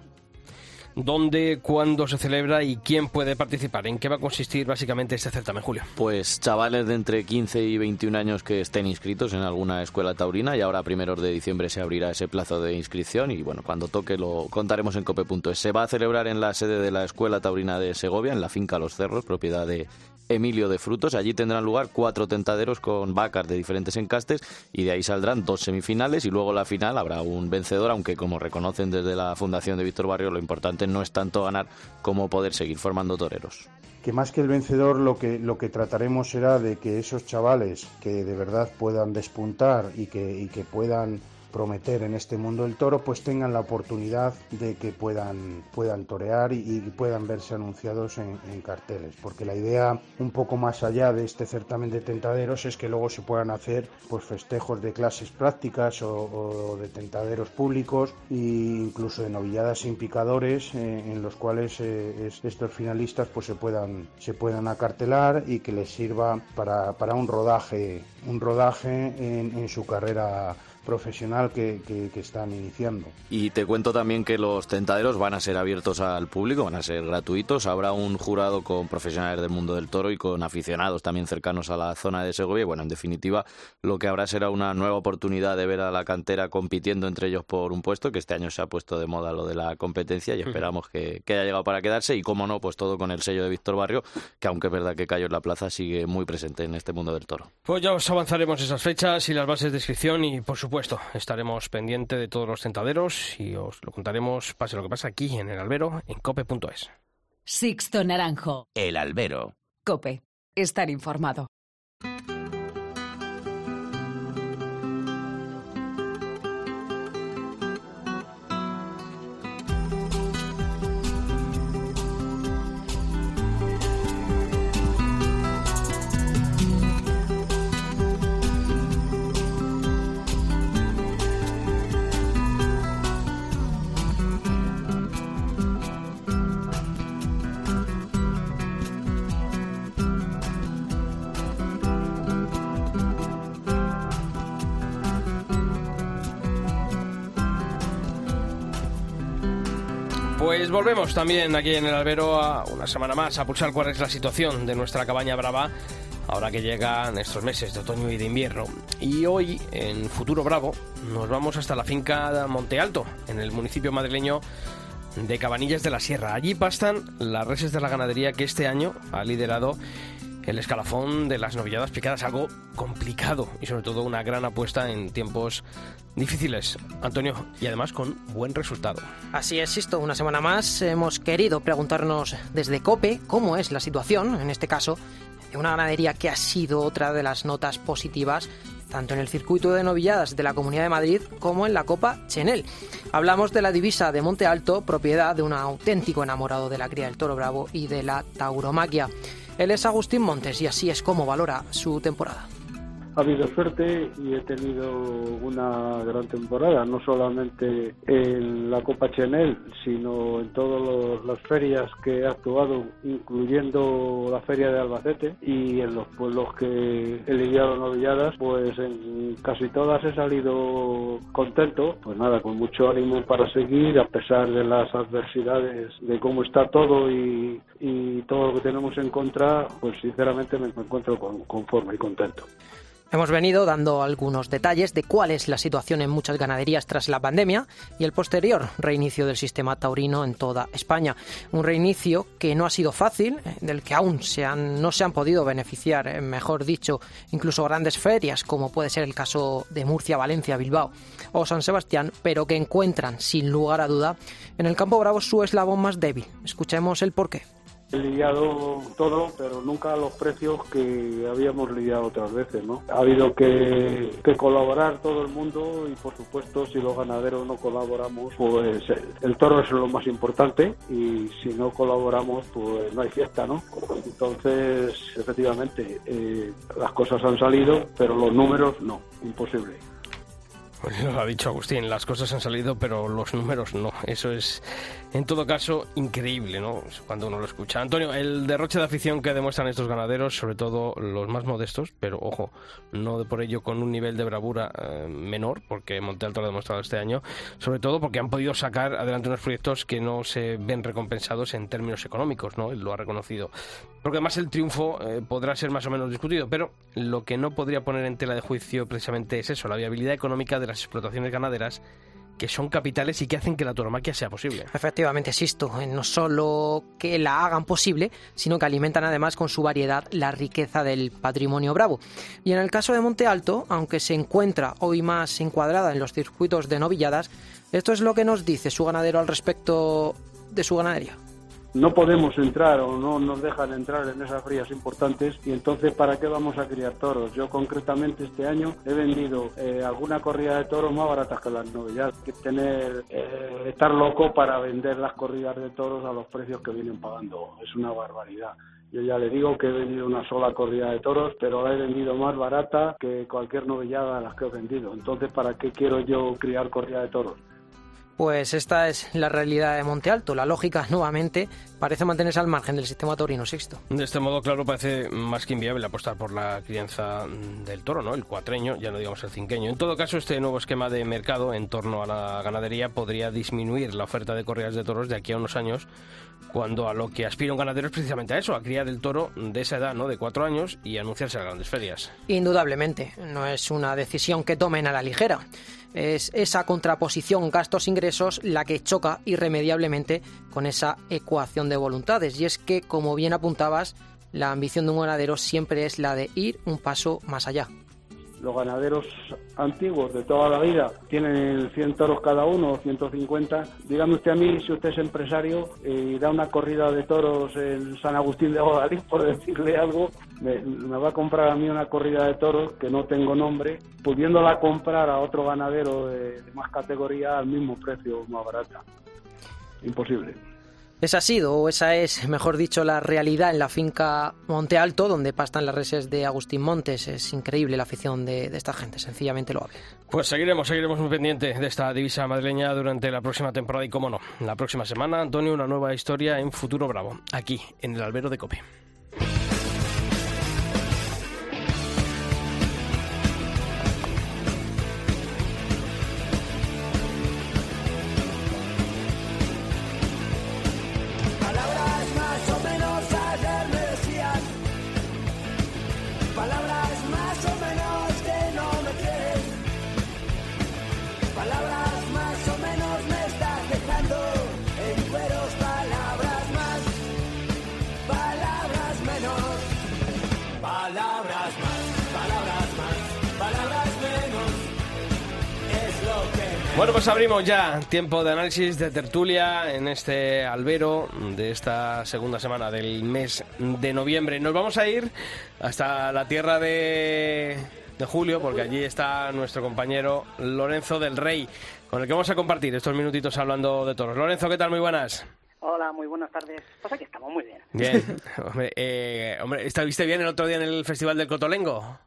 ¿Dónde, cuándo se celebra y quién puede participar? ¿En qué va a consistir básicamente este certamen, Julio? Pues chavales de entre 15 y 21 años que estén inscritos en alguna escuela taurina y ahora a primeros de diciembre se abrirá ese plazo de inscripción y bueno, cuando toque lo contaremos en cope.es. Se va a celebrar en la sede de la Escuela Taurina de Segovia, en la finca Los Cerros, propiedad de Emilio de Frutos. Allí tendrán lugar cuatro tentaderos con vacas de diferentes encastes y de ahí saldrán dos semifinales y luego la final habrá un vencedor, aunque como reconocen desde la Fundación de Víctor Barrio, lo importante no es tanto ganar como poder seguir formando toreros. Que más que el vencedor lo que, lo que trataremos será de que esos chavales que de verdad puedan despuntar y que, y que puedan prometer en este mundo del toro, pues tengan la oportunidad de que puedan, puedan torear y, puedan verse anunciados en, carteles. Porque la idea un poco más allá de este certamen de tentaderos es que luego se puedan hacer pues festejos de clases prácticas o, de tentaderos públicos e incluso de novilladas sin picadores eh, en los cuales eh, es- estos finalistas pues se puedan se puedan acartelar y que les sirva para, para un rodaje un rodaje en su carrera profesional que, que- que están iniciando. Y te cuento también que los tentaderos van a ser abiertos al público, van a ser gratuitos. Habrá un jurado con profesionales del mundo del toro y con aficionados también cercanos a la zona de Segovia. Y bueno, en definitiva, lo que habrá será una nueva oportunidad de ver a la cantera compitiendo entre ellos por un puesto, que este año se ha puesto de moda lo de la competencia y esperamos que, que haya llegado para quedarse. Y como no, pues todo con el sello de Víctor Barrio, que aunque es verdad que cayó en la plaza, sigue muy presente en este mundo del toro. Pues ya os avanzaremos esas fechas y las bases de inscripción y por supuesto estaremos pendiente de todos los tentaderos y os lo contaremos pase lo que pase aquí en el albero en cope.es. Sixto Naranjo. El albero. Cope. Estar informado. Pues volvemos también aquí en el albero a una semana más a pulsar cuál es la situación de nuestra cabaña brava ahora que llegan estos meses de otoño y de invierno. Y hoy, en Futuro Bravo, nos vamos hasta la finca Monte Alto, en el municipio madrileño de Cabanillas de la Sierra. Allí pastan las reses de la ganadería que este año ha liderado el escalafón de las novilladas picadas, algo complicado y sobre todo una gran apuesta en tiempos difíciles, Antonio, y además con buen resultado. Así es, Sisto, una semana más hemos querido preguntarnos desde COPE cómo es la situación, en este caso, de una ganadería que ha sido otra de las notas positivas tanto en el circuito de novilladas de la Comunidad de Madrid como en la Copa Chenel. Hablamos de la divisa de Monte Alto, propiedad de un auténtico enamorado de la cría del toro bravo y de la tauromaquia. Él es Agustín Montes y así es como valora su temporada ha habido suerte y he tenido una gran temporada, no solamente en la Copa Chenel, sino en todas las ferias que he actuado, incluyendo la feria de Albacete y en los pueblos que he lidiado novilladas, pues en casi todas he salido contento, pues nada, con mucho ánimo para seguir, a pesar de las adversidades de cómo está todo y, todo lo que tenemos en contra, pues sinceramente me encuentro conforme y contento. Hemos venido dando algunos detalles de cuál es la situación en muchas ganaderías tras la pandemia y el posterior reinicio del sistema taurino en toda España. Un reinicio que no ha sido fácil, eh, del que aún no se han podido beneficiar, eh, mejor dicho, incluso grandes ferias, como puede ser el caso de Murcia, Valencia, Bilbao o San Sebastián, pero que encuentran, sin lugar a duda, en el campo bravo su eslabón más débil. Escuchemos el porqué. He lidiado todo, pero nunca a los precios que habíamos lidiado otras veces, ¿no? Ha habido que, colaborar todo el mundo y, por supuesto, si los ganaderos no colaboramos, pues el toro es lo más importante y si no colaboramos, pues no hay fiesta, ¿no? Entonces, efectivamente, eh, las cosas han salido, pero los números no, imposible. Pues lo ha dicho Agustín, las cosas han salido, pero los números no. Eso es, en todo caso, increíble, ¿no? Cuando uno lo escucha. Antonio, el derroche de afición que demuestran estos ganaderos, sobre todo los más modestos, pero ojo, no por ello con un nivel de bravura eh, menor, porque Monte Alto lo ha demostrado este año, sobre todo porque han podido sacar adelante unos proyectos que no se ven recompensados en términos económicos, ¿no? Él lo ha reconocido. Porque además el triunfo eh, podrá ser más o menos discutido, pero lo que no podría poner en tela de juicio precisamente es eso, la viabilidad económica de las explotaciones ganaderas que son capitales y que hacen que la tauromaquia sea posible. Efectivamente, existo. No solo que la hagan posible, sino que alimentan además con su variedad la riqueza del patrimonio bravo. Y en el caso de Monte Alto, aunque se encuentra hoy más encuadrada en los circuitos de novilladas, esto es lo que nos dice su ganadero al respecto de su ganadería no podemos entrar o no nos dejan entrar en esas frías importantes y entonces ¿para qué vamos a criar toros? Yo concretamente este año he vendido eh, alguna corrida de toros más baratas que las novedades, que tener, eh, estar loco para vender las corridas de toros a los precios que vienen pagando, es una barbaridad. Yo ya le digo que he vendido una sola corrida de toros, pero la he vendido más barata que cualquier novillada de las que he vendido. Entonces, ¿para qué quiero yo criar corrida de toros? Pues esta es la realidad de Monte Alto. La lógica, nuevamente, parece mantenerse al margen del sistema taurino sexto. De este modo, claro, parece más que inviable apostar por la crianza del toro, ¿no? El cuatreño, ya no digamos el cinqueño. En todo caso, este nuevo esquema de mercado en torno a la ganadería podría disminuir la oferta de corridas de toros de aquí a unos años, cuando a lo que aspira un ganadero es precisamente a eso, a criar el toro de esa edad, ¿no? De cuatro años y anunciarse a grandes ferias. Indudablemente, no es una decisión que tomen a la ligera. Es esa contraposición gastos-ingresos la que choca irremediablemente con esa ecuación de voluntades. Y es que, como bien apuntabas, la ambición de un ganadero siempre es la de ir un paso más allá los ganaderos antiguos de toda la vida tienen 100 toros cada uno, 150. Dígame usted a mí si usted es empresario y da una corrida de toros en San Agustín de Guadalix, por decirle algo, me, va a comprar a mí una corrida de toros que no tengo nombre, pudiéndola comprar a otro ganadero de, de más categoría al mismo precio, más barata. Imposible. Esa ha sido, o esa es, mejor dicho, la realidad en la finca Monte Alto, donde pastan las reses de Agustín Montes. Es increíble la afición de, esta gente, sencillamente lo habla. Pues seguiremos, seguiremos muy pendientes de esta divisa madrileña durante la próxima temporada y, cómo no, la próxima semana, Antonio, una nueva historia en Futuro Bravo, aquí, en el albero de Cope. Bueno, pues abrimos ya tiempo de análisis de tertulia en este albero de esta segunda semana del mes de noviembre. Nos vamos a ir hasta la tierra de, de Julio, porque allí está nuestro compañero Lorenzo del Rey, con el que vamos a compartir estos minutitos hablando de toros. Lorenzo, ¿qué tal? Muy buenas. Hola, muy buenas tardes. Pasa que estamos muy bien. Bien. hombre, eh, hombre, ¿estuviste bien el otro día en el Festival del Cotolengo?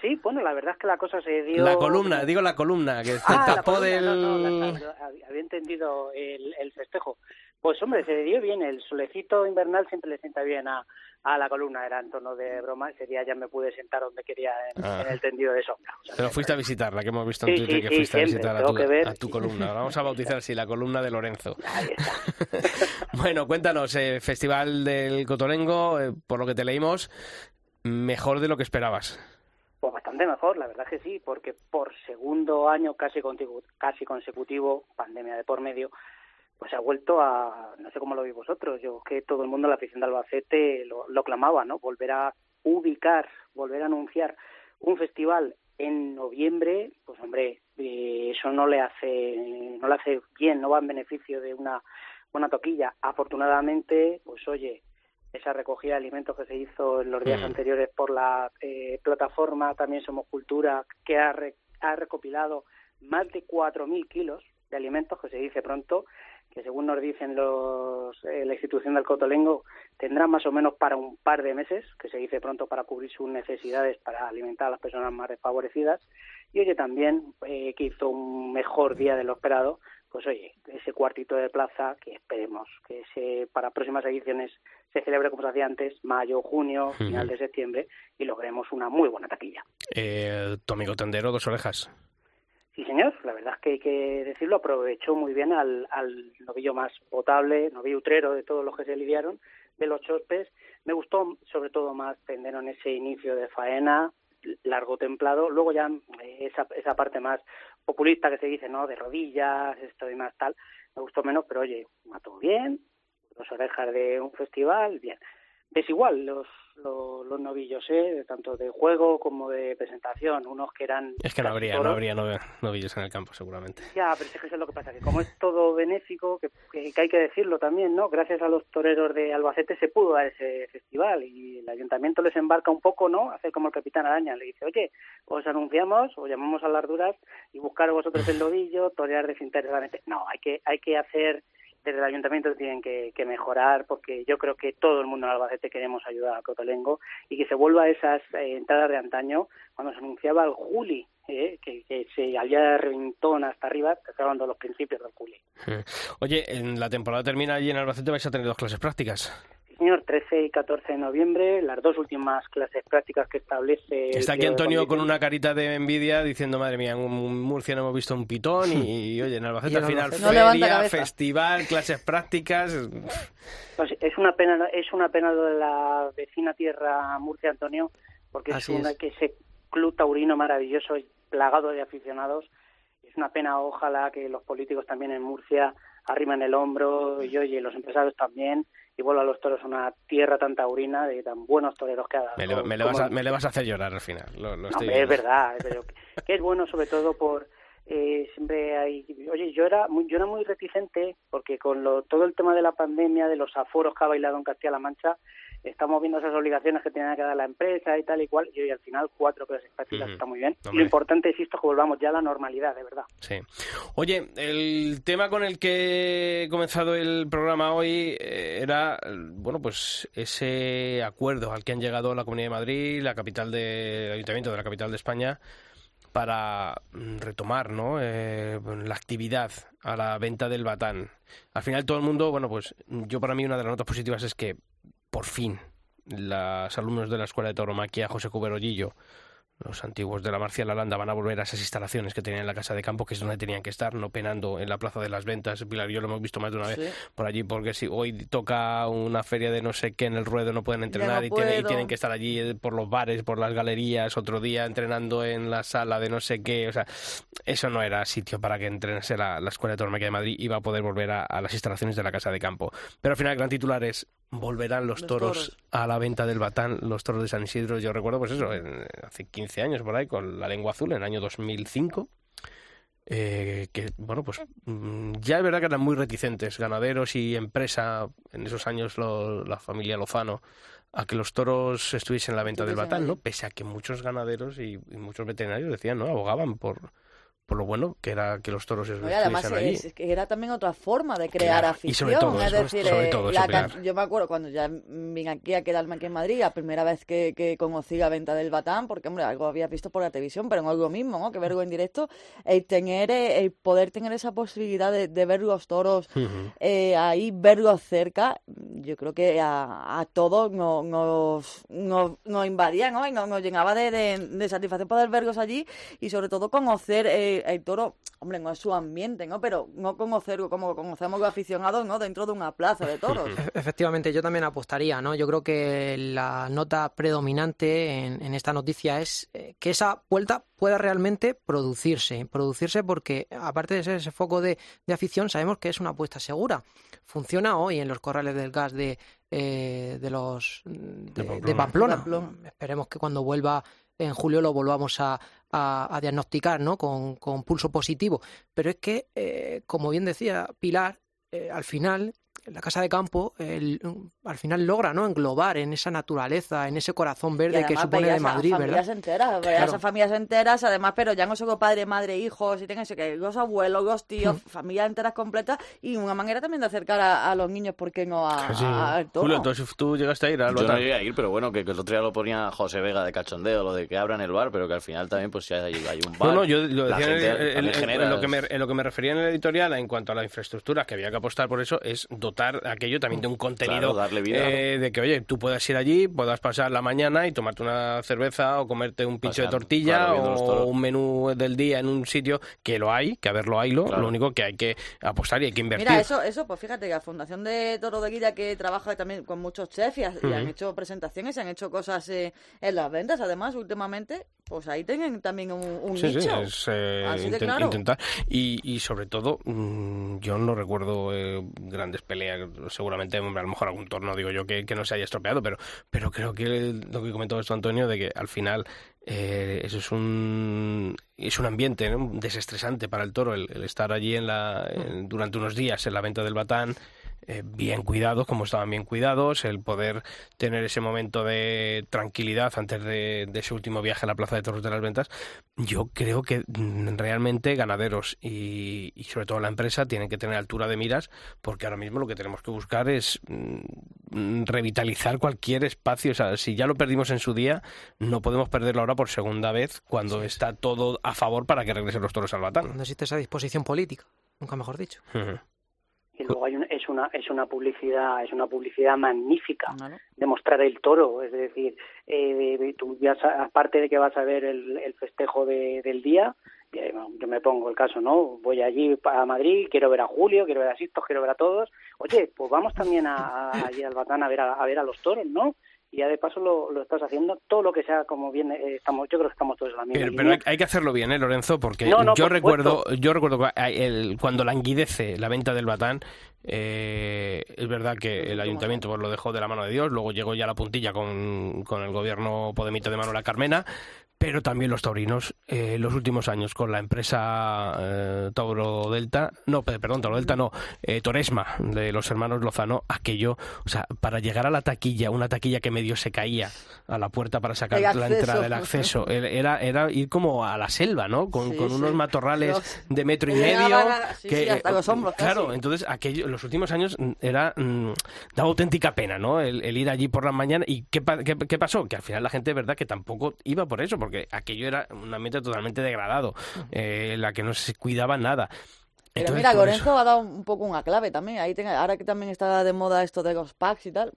Sí, bueno, la verdad es que la cosa se dio... La columna, digo la columna, que Ah, la tapó del... no, no, la- la- había entendido el, el festejo. Pues hombre, se dio bien. El solecito invernal siempre le sienta bien a, a la columna. Era en tono de broma. Ese día ya me pude sentar donde quería en, Ah. en el tendido de sombra. O sea, Pero fuiste a visitar, la que hemos visto en Sí, Twitter, sí, que sí, fuiste a siempre, visitar a tu, que ver. a tu columna. Vamos a bautizar así, la columna de Lorenzo. Ahí está. Bueno, cuéntanos, eh, Festival del Cotolengo, eh, por lo que te leímos, mejor de lo que esperabas. Pues bastante mejor, la verdad que sí, porque por segundo año casi, casi consecutivo, pandemia de por medio, pues ha vuelto a, no sé cómo lo veis vosotros, yo que todo el mundo la afición de Albacete lo, lo clamaba, ¿no? Volver a ubicar, volver a anunciar un festival en noviembre, pues hombre, eh, eso no le hace, no le hace bien, no va en beneficio de una buena toquilla. Afortunadamente, pues oye, esa recogida de alimentos que se hizo en los días Mm. anteriores por la eh, plataforma También Somos Cultura, que ha, re- ha recopilado más de 4.000 kilos de alimentos, que se dice pronto, que según nos dicen los, eh, la institución del Cotolengo, tendrá más o menos para un par de meses, que se dice pronto para cubrir sus necesidades para alimentar a las personas más desfavorecidas. Y oye, también eh, que hizo un mejor día de lo esperado, pues oye, ese cuartito de plaza que esperemos que se, para próximas ediciones se celebre como se hacía antes, mayo, junio, final Ujú. de septiembre, y logremos una muy buena taquilla. Eh, tu amigo tendero, dos orejas. Sí, señor, la verdad es que hay que decirlo, aprovechó muy bien al, al novillo más potable, novillo utrero de todos los que se lidiaron, de los chospes. Me gustó sobre todo más Tendero en ese inicio de faena, largo templado, luego ya eh, esa, esa parte más populista que se dice, ¿no? De rodillas, esto y más tal, me gustó menos, pero oye, mató bien, dos orejas de un festival, bien. Desigual los, los, los novillos, ¿eh? Tanto de juego como de presentación, unos que eran... Es que no habría, no habría novillos en el campo, seguramente. ya, pero es que eso es lo que pasa, que como es todo benéfico, que, que- hay que decirlo también, ¿no? Gracias a los toreros de Albacete se pudo dar ese festival y el ayuntamiento les embarca un poco, ¿no? Hace como el capitán Araña, le dice, oye, os anunciamos, os llamamos a las duras y buscar vosotros el lodillo, torear desinteresadamente. No, hay que, hay que hacer, desde el ayuntamiento tienen que, mejorar porque yo creo que todo el mundo en Albacete queremos ayudar a Cotolengo y que se vuelva a esas eh, entradas de antaño cuando se anunciaba el Juli, eh, que, que se había reventón hasta arriba, te los principios del Juli. Oye, en la temporada termina allí en Albacete, vais a tener dos clases prácticas. Señor, 13 y 14 de noviembre, las dos últimas clases prácticas que establece... Está aquí Antonio con una carita de envidia diciendo, madre mía, en Murcia no hemos visto un pitón y, y, oye, en Albacete al final. No feria, festival, clases prácticas... Pues es una pena, es una pena lo de la vecina tierra Murcia, Antonio, porque Así es una es. que ese club taurino maravilloso y plagado de aficionados. Es una pena, ojalá que los políticos también en Murcia arrimen el hombro y oye, los empresarios también y vuelvan los toros a una tierra tan taurina de tan buenos toreros que ha dado. Me le, me le vas a, me le vas a hacer llorar al final. Lo, lo No, estoy hombre, es verdad, que es bueno sobre todo por eh, siempre hay oye yo era muy, yo era muy reticente porque con lo, todo el tema de la pandemia de los aforos que ha bailado en Castilla-La Mancha estamos viendo esas obligaciones que tenía que dar la empresa y tal y cual y al final cuatro clases prácticas está muy bien. Y lo importante insisto es que volvamos ya a la normalidad de verdad. Sí. Oye, el tema con el que he comenzado el programa hoy eh, era, bueno, pues ese acuerdo al que han llegado la Comunidad de Madrid, la capital de, el Ayuntamiento de la capital de España, para mm, retomar, ¿no? Eh, la actividad a la venta del batán. Al final todo el mundo, bueno, pues yo para mí una de las notas positivas es que por fin los alumnos de la Escuela de Tauromaquia, José Cuberollillo, los antiguos de la Marcial Alanda van a volver a esas instalaciones que tenían en la Casa de Campo, que es donde tenían que estar, no penando en la Plaza de las Ventas. Pilar y yo lo hemos visto más de una vez por allí, porque si hoy toca una feria de no sé qué en el ruedo, no pueden entrenar no y, y tienen que estar allí eh, por los bares, por las galerías, otro día entrenando en la sala de no sé qué. O sea, eso no era sitio para que entrenase la, la Escuela de Tauromaquia de Madrid. Iba a poder volver a, a las instalaciones de la Casa de Campo. Pero al final el gran titular es volverán los, Los toros, toros. a la venta del Batán, los toros de San Isidro. Yo recuerdo, pues eso, en- hace 15 años por ahí, con la lengua azul, en el año 2005. eh, que, bueno, pues mm, ya es verdad que eran muy reticentes, ganaderos y empresa, en esos años lo- la familia Lozano, a que los toros estuviesen en la venta del batán. ¿no? Pese a que muchos ganaderos y, y muchos veterinarios decían, ¿no? Abogaban por, por lo bueno que era que los toros y además allí. es, que era también otra forma de crear Claro, y afición. sobre todo es decir, sobre eh, todo la can- yo me acuerdo cuando ya vine aquí a quedarme aquí en Madrid, la primera vez que, que conocí la venta del Batán, porque hombre, algo había visto por la televisión, pero no es lo mismo, ¿no? Que verlo en directo, el tener, eh, el poder tener esa posibilidad de, de ver los toros eh, ahí, verlos cerca, yo creo que a, a todos nos, nos, nos, nos invadía, ¿no? Y nos, nos llenaba de, de, de satisfacción poder verlos allí y sobre todo conocer eh, el toro, hombre, no es su ambiente, ¿no? Pero no conocerlo como conocemos los aficionados, ¿no? Dentro de una plaza de toros. Efectivamente, yo también apostaría, ¿no? Yo creo que la nota predominante en, en esta noticia es eh, que esa vuelta pueda realmente producirse. Producirse porque, aparte de ser ese foco de, de afición, sabemos que es una apuesta segura. Funciona hoy en los corrales del gas de, eh, de los de, De de Pamplona. Pamplona. De Pamplona. Esperemos que cuando vuelva en julio lo volvamos a, diagnosticar, ¿no? Con, con pulso positivo. Pero es que, eh, como bien decía Pilar, eh, al final la casa de campo el- al final logra no englobar en esa naturaleza, en ese corazón Y verde que supone veías de a Madrid, familias ¿verdad? enteras, veías Claro. a familias enteras, además, pero ya no solo padre, madre, hijos, y tengan eso, que los abuelos, los tíos, Hmm. familias enteras completas, y una manera también de acercar a, a los niños, ¿por qué no a, Sí. a- al toro? Julio, entonces tú llegaste a ir al Yo no llegué a ir, pero bueno, que, que el otro día lo ponía José Vega de cachondeo, lo de que abran el bar, pero que al final también pues si hay, hay un bar. No, no, yo lo la decía en, gente en- en- genera- en lo que me, en lo que me refería en el editorial en cuanto a la infraestructura, que había que apostar por eso, es dotar aquello también de un contenido Claro, darle vida. eh, de que, oye, tú puedas ir allí, puedas pasar la mañana y tomarte una cerveza o comerte un pincho de tortilla claro, o un menú del día en un sitio que lo hay, que haberlo hay, lo, Claro. lo único que hay que apostar y hay que invertir. Mira, eso, eso, pues fíjate que la Fundación de Toro de Guilla que trabaja también con muchos chefs y, ha- y han hecho presentaciones y han hecho cosas eh, en las ventas, además, últimamente, pues ahí tienen también un, un Sí, sí, nicho. es eh, Así de inten- claro. intentar. Y, y sobre todo, mm, yo no recuerdo eh, grandes peleas, seguramente, hombre, a lo mejor algún torno, digo yo, que, que no se haya estropeado, pero, pero creo que lo que comentó esto Antonio, de que al final eh, eso es un, es un ambiente ¿no? desestresante para el toro, el, el estar allí en la, en- durante unos días en la venta del batán. Eh, bien cuidados, como estaban bien cuidados, el poder tener ese momento de tranquilidad antes de, de ese último viaje a la Plaza de Toros de las Ventas, yo creo que mm, realmente ganaderos y, y sobre todo la empresa tienen que tener altura de miras porque ahora mismo lo que tenemos que buscar es mm, revitalizar cualquier espacio. O sea, si ya lo perdimos en su día, no podemos perderlo ahora por segunda vez cuando está todo a favor para que regresen los toros al batán. Cuando existe esa disposición política, nunca mejor dicho. Ujú. Y luego hay un- es una es una publicidad es una publicidad magnífica. Claro. de mostrar el toro es decir eh, tú ya aparte de que vas a ver el, el festejo de- del día yo me pongo el caso no voy allí a Madrid quiero ver a Julio quiero ver a Sixto quiero ver a todos. Oye pues vamos también a, a- allí al Batán a ver a, a ver a los toros no y ya de paso lo, lo estás haciendo todo lo que sea como bien eh, estamos yo creo que estamos todos en la misma Pero, pero hay, hay que hacerlo bien, ¿eh, Lorenzo? Porque No, no, yo por recuerdo, yo recuerdo el- cuando languidece la venta del batán, eh, es verdad que el ayuntamiento pues, lo dejó de la mano de Dios, luego llegó ya la puntilla con, con el gobierno podemita de Manuela Carmena, pero también los taurinos, eh, los últimos años con la empresa eh, Tauro Delta, no, pe- perdón, Tauro Delta no, eh, Toresma, de los hermanos Lozano, aquello, o sea, para llegar a la taquilla, una taquilla que medio se caía a la puerta para sacar la entrada, el acceso, era, era ir como a la selva, ¿no? Con, Sí, con sí. unos matorrales de metro y medio. a- sí, sí, hasta los hombros Claro, casi. entonces aquello, los últimos años mm, era mm, daba auténtica pena, ¿no? El, el ir allí por la mañana. ¿Y qué, qué, qué pasó? Que al final la gente, verdad, que tampoco iba por eso, porque aquello era un ambiente totalmente degradado, eh, en la que no se cuidaba nada. Pero Entonces, mira, eso- ha dado un poco una clave también. Ahí tenga- ahora que también está de moda esto de los packs y tal,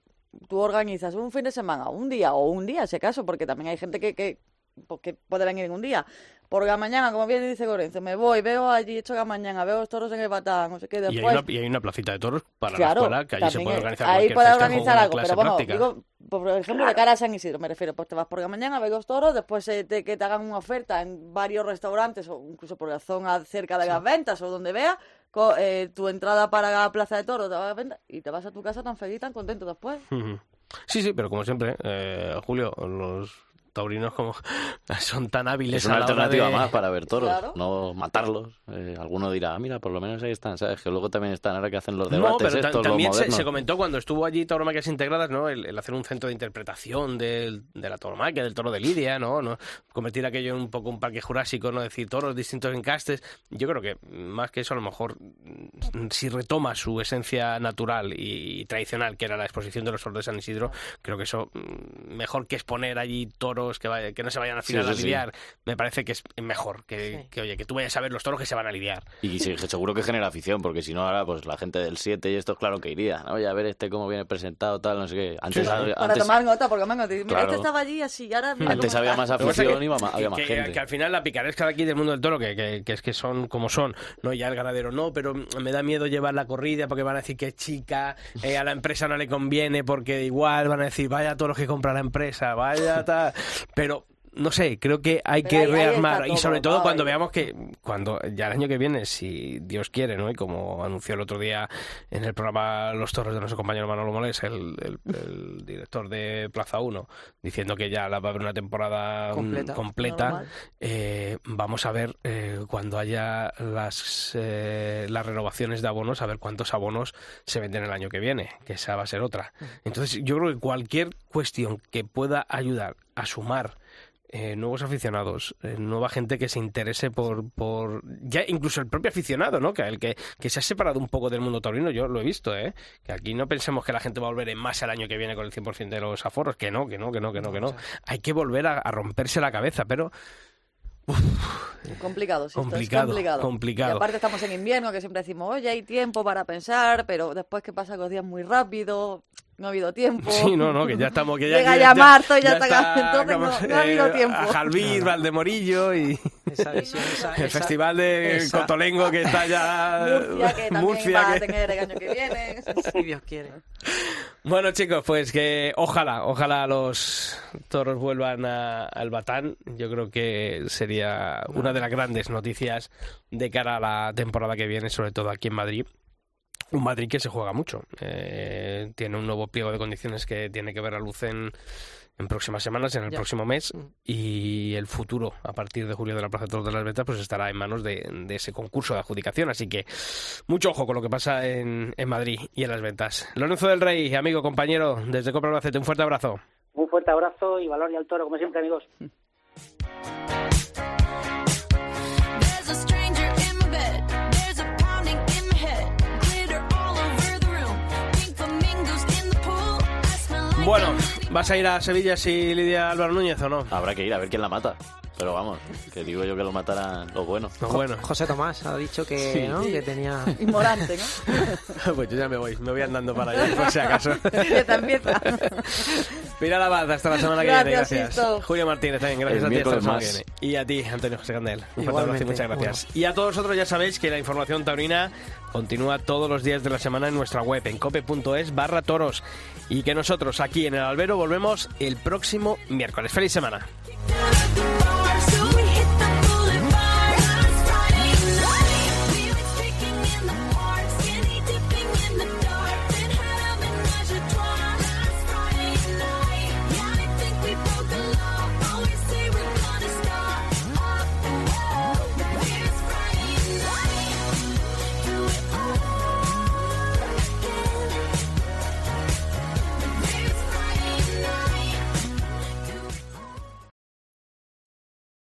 tú organizas un fin de semana, un día o un día, si acaso, porque también hay gente que, que, pues, que puede venir en un día. Por la mañana, como bien dice Lorenzo, me voy, veo allí hecho la mañana, veo los toros en el batán, no sé qué, Y hay, después... una, y hay una placita de toros para Claro, la escuela, que allí se puede organizar ahí puede organizar algo, pero bueno, práctica. digo, por ejemplo, de cara a San Isidro, me refiero, pues te vas por la mañana, ves los toros, después eh, te- que te hagan una oferta en varios restaurantes o incluso por la zona cerca de las ventas o donde veas, eh, tu entrada para la plaza de toros te vas a venta y te vas a tu casa tan feliz, tan contento después. Sí, sí, pero como siempre, eh, Julio, los taurinos como son tan hábiles. Es una a la hora alternativa de- más para ver toros, Claro. no matarlos. Eh, alguno dirá, "Ah, mira, por lo menos ahí están, ¿sabes? Que luego también están ahora que hacen los No, debates pero estos, los también se, comentó cuando estuvo allí Tauromaquias Integradas, ¿no? El, el hacer un centro de interpretación del- de la tauromaquia, del toro de Lidia, ¿no? ¿no? Convertir aquello en un poco un parque jurásico, ¿no? Decir toros distintos encastes. Yo creo que más que eso, a lo mejor, mm, si retoma su esencia natural y, tradicional, que era la exposición de los toros de San Isidro, creo que eso, mm, mejor que exponer allí toros que, vaya- que no se vayan al Sí, final a sí. lidiar, me parece que es mejor que, que, oye, que tú vayas a ver los toros que se van a lidiar. Y sí, que seguro que genera afición, porque si no ahora pues la gente del 7 y esto claro que iría, ¿no? Oye, a ver este cómo viene presentado, tal, no sé qué. Antes, Sí, Para antes, tomar nota, porque mira, Claro. este estaba allí así, y ahora mira antes había está. más que afición que- y ma- había más que, gente. que al final la picaresca de aquí del mundo del toro, que, que- que es que son como son, no ya el ganadero no, pero me da miedo llevar la corrida porque van a decir que es chica, eh, a la empresa no le conviene porque igual van a decir vaya todos los que compra la empresa, vaya tal, pero no sé, creo que hay Pero que ahí- ahí rearmar y sobre todo, cuando veamos que cuando ya el año que viene, si Dios quiere, ¿no? Y como anunció el otro día en el programa Los Toros de nuestro compañero Manolo Molés, el, el- el director de Plaza 1, diciendo que ya la va a haber una temporada mm, Completa. eh, vamos a ver eh, cuando haya las, eh, las renovaciones de abonos, a ver cuántos abonos se venden el año que viene, que esa va a ser otra. Entonces, yo creo que cualquier cuestión que pueda ayudar a sumar eh, nuevos aficionados, eh, nueva gente que se interese por, por ya incluso el propio aficionado, ¿no? Que el que, que se ha separado un poco del mundo taurino, yo lo he visto, ¿eh? Que aquí no pensemos que la gente va a volver en masa el año que viene con el 100% de los aforos, que no, que no, que no, que no, que no. Hay que volver a, a romperse la cabeza, pero Complicado, sí, esto es Complicado, complicado. complicado. Y aparte estamos en invierno, que siempre decimos, oye, hay tiempo para pensar, pero después que pasa los días muy rápido, no ha habido tiempo. Sí, no, no, que ya estamos, que ya Llega aquí ya marzo y ya está- entonces como, no- no ha habido tiempo. A Jalvir, Valdemorillo y Esa visión, esa- el esa- festival de esa- Cotolengo que está ya Murcia, que también Murcia, va a que- tener el año que viene. Si Dios quiere. Bueno, chicos, pues que ojalá, ojalá los toros vuelvan a- al Batán. Yo creo que sería una de las grandes noticias de cara a la temporada que viene, sobre todo aquí en Madrid. Un Madrid que se juega mucho. Eh, tiene un nuevo pliego de condiciones que tiene que ver a luz en, en próximas semanas, en el Ya. próximo mes. Y el futuro, a partir de julio de la Plaza de Toros de las Ventas, pues estará en manos de, de ese concurso de adjudicación. Así que mucho ojo con lo que pasa en, en Madrid y en las ventas. Lorenzo del Rey, amigo, compañero, desde Copra Albacete, un fuerte abrazo. Un fuerte abrazo y valor y al toro, como siempre, amigos. Bueno, ¿vas a ir a Sevilla si Lidia Álvaro Núñez o no? Habrá que ir a ver quién la mata. Pero vamos, que digo yo que lo matarán los buenos. No, bueno, José Tomás ha dicho que, Sí. ¿no? que tenía... Y Morante, ¿no? pues yo ya me voy, me voy andando para allá, por si acaso. Empieza. Mira la banda, hasta la semana que viene, Gracias, gracias. Sisto. Julio Martínez también, gracias El a ti, hasta la semana que viene. Y a ti, Antonio José Candel. Un fuerte abrazo y muchas gracias. Y a todos vosotros ya sabéis que la información taurina continúa todos los días de la semana en nuestra web, en cope.es barra toros. Y que nosotros aquí en el Albero volvemos el próximo miércoles. ¡Feliz semana!